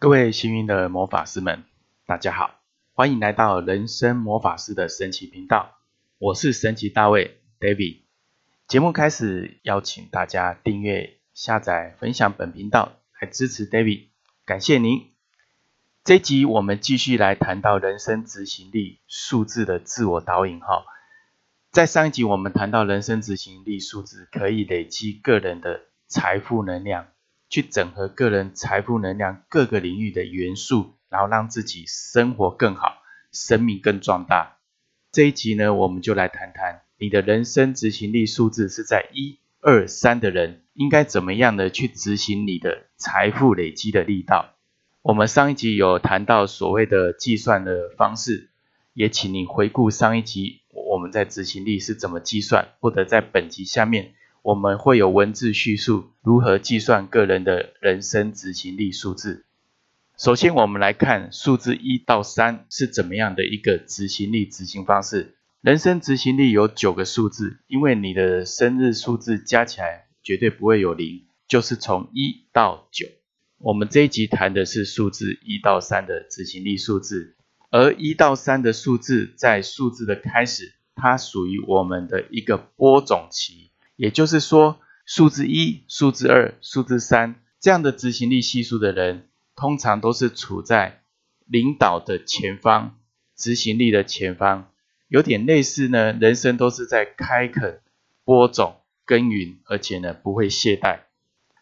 各位幸运的魔法师们，大家好，欢迎来到人生魔法师的神奇频道。我是神奇大卫 David。节目开始，邀请大家订阅、下载、分享本频道，来支持 David，感谢您。这集我们继续来谈到人生执行力数字的自我导引哈。在上一集我们谈到人生执行力数字可以累积个人的财富能量。去整合个人财富能量各个领域的元素，然后让自己生活更好，生命更壮大。这一集呢，我们就来谈谈你的人生执行力数字是在一、二、三的人，应该怎么样的去执行你的财富累积的力道。我们上一集有谈到所谓的计算的方式，也请你回顾上一集我们在执行力是怎么计算，或者在本集下面。我们会有文字叙述如何计算个人的人生执行力数字。首先，我们来看数字一到三是怎么样的一个执行力执行方式。人生执行力有九个数字，因为你的生日数字加起来绝对不会有零，就是从一到九。我们这一集谈的是数字一到三的执行力数字，而一到三的数字在数字的开始，它属于我们的一个播种期。也就是说，数字一、数字二、数字三这样的执行力系数的人，通常都是处在领导的前方，执行力的前方，有点类似呢。人生都是在开垦、播种、耕耘，而且呢不会懈怠。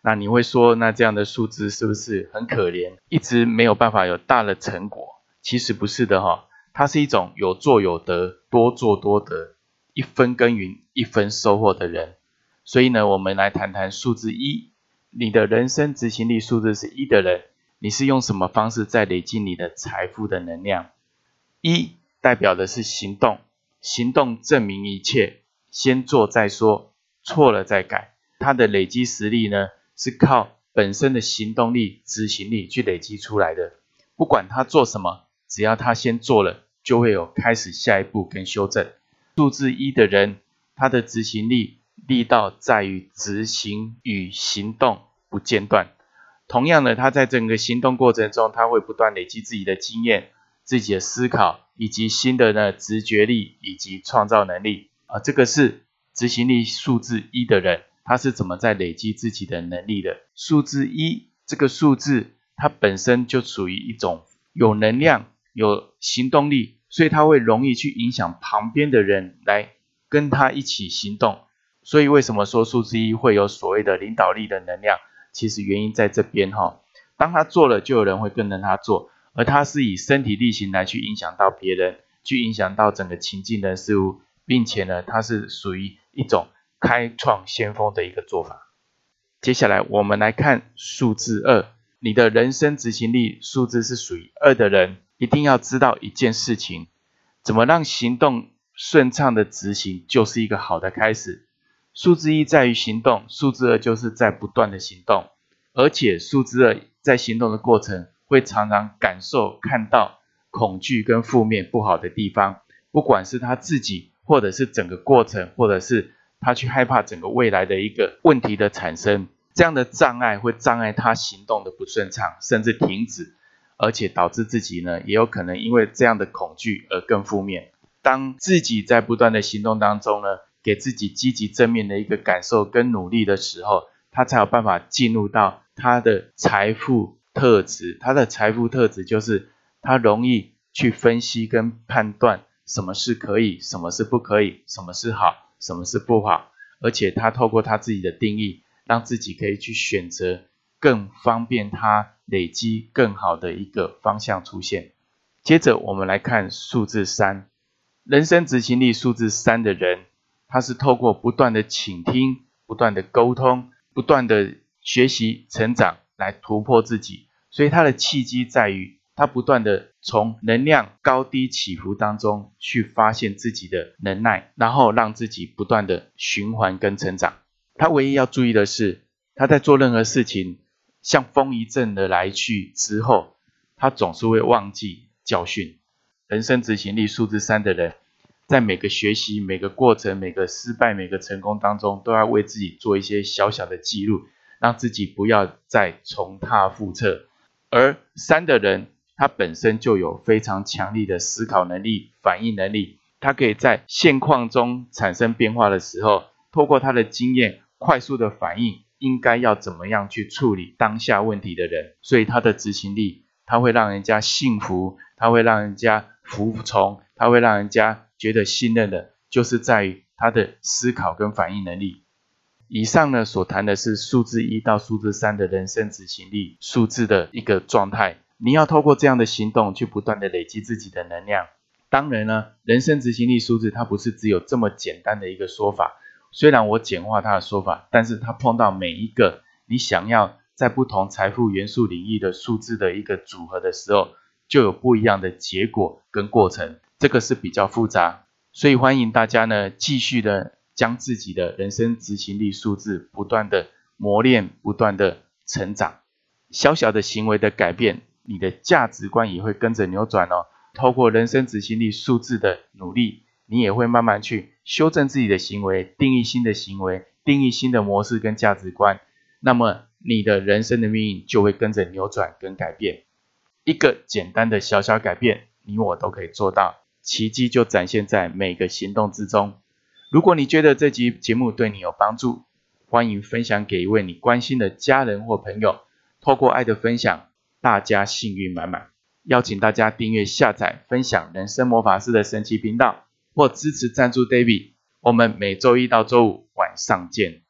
那你会说，那这样的数字是不是很可怜，一直没有办法有大的成果？其实不是的哈，它是一种有做有得、多做多得、一分耕耘一分收获的人。所以呢，我们来谈谈数字一，你的人生执行力数字是一的人，你是用什么方式在累积你的财富的能量？一代表的是行动，行动证明一切，先做再说，错了再改。他的累积实力呢，是靠本身的行动力、执行力去累积出来的。不管他做什么，只要他先做了，就会有开始下一步跟修正。数字一的人，他的执行力。力道在于执行与行动不间断。同样的，他在整个行动过程中，他会不断累积自己的经验、自己的思考以及新的呢直觉力以及创造能力啊。这个是执行力数字一的人，他是怎么在累积自己的能力的？数字一这个数字，它本身就属于一种有能量、有行动力，所以他会容易去影响旁边的人来跟他一起行动。所以为什么说数字一会有所谓的领导力的能量？其实原因在这边哈。当他做了，就有人会跟着他做，而他是以身体力行来去影响到别人，去影响到整个情境的事物，并且呢，它是属于一种开创先锋的一个做法。接下来我们来看数字二，你的人生执行力数字是属于二的人，一定要知道一件事情：怎么让行动顺畅的执行，就是一个好的开始。数字一在于行动，数字二就是在不断的行动，而且数字二在行动的过程会常常感受、看到恐惧跟负面不好的地方，不管是他自己，或者是整个过程，或者是他去害怕整个未来的一个问题的产生，这样的障碍会障碍他行动的不顺畅，甚至停止，而且导致自己呢也有可能因为这样的恐惧而更负面。当自己在不断的行动当中呢？给自己积极正面的一个感受跟努力的时候，他才有办法进入到他的财富特质。他的财富特质就是他容易去分析跟判断什么是可以，什么是不可以，什么是好，什么是不好。而且他透过他自己的定义，让自己可以去选择更方便他累积更好的一个方向出现。接着我们来看数字三，人生执行力数字三的人。他是透过不断的倾听、不断的沟通、不断的学习成长来突破自己，所以他的契机在于他不断的从能量高低起伏当中去发现自己的能耐，然后让自己不断的循环跟成长。他唯一要注意的是，他在做任何事情像风一阵的来去之后，他总是会忘记教训。人生执行力数字三的人。在每个学习、每个过程、每个失败、每个成功当中，都要为自己做一些小小的记录，让自己不要再重踏覆辙。而三的人，他本身就有非常强力的思考能力、反应能力，他可以在现况中产生变化的时候，透过他的经验，快速的反应应该要怎么样去处理当下问题的人，所以他的执行力，他会让人家信服，他会让人家服从，他会让人家觉得信任的，就是在于他的思考跟反应能力。以上呢所谈的是数字一到数字三的人生执行力数字的一个状态。你要透过这样的行动去不断的累积自己的能量。当然呢，人生执行力数字它不是只有这么简单的一个说法。虽然我简化它的说法，但是它碰到每一个你想要在不同财富元素领域的数字的一个组合的时候，就有不一样的结果跟过程。这个是比较复杂，所以欢迎大家呢继续的。将自己的人生执行力数字不断的磨练，不断的成长，小小的行为的改变，你的价值观也会跟着扭转哦。透过人生执行力数字的努力，你也会慢慢去修正自己的行为，定义新的行为，定义新的模式跟价值观。那么你的人生的命运就会跟着扭转跟改变。一个简单的小小改变，你我都可以做到，奇迹就展现在每个行动之中。如果你觉得这集节目对你有帮助，欢迎分享给一位你关心的家人或朋友。透过爱的分享，大家幸运满满。邀请大家订阅、下载、分享人生魔法师的神奇频道，或支持赞助 David。我们每周一到周五晚上见。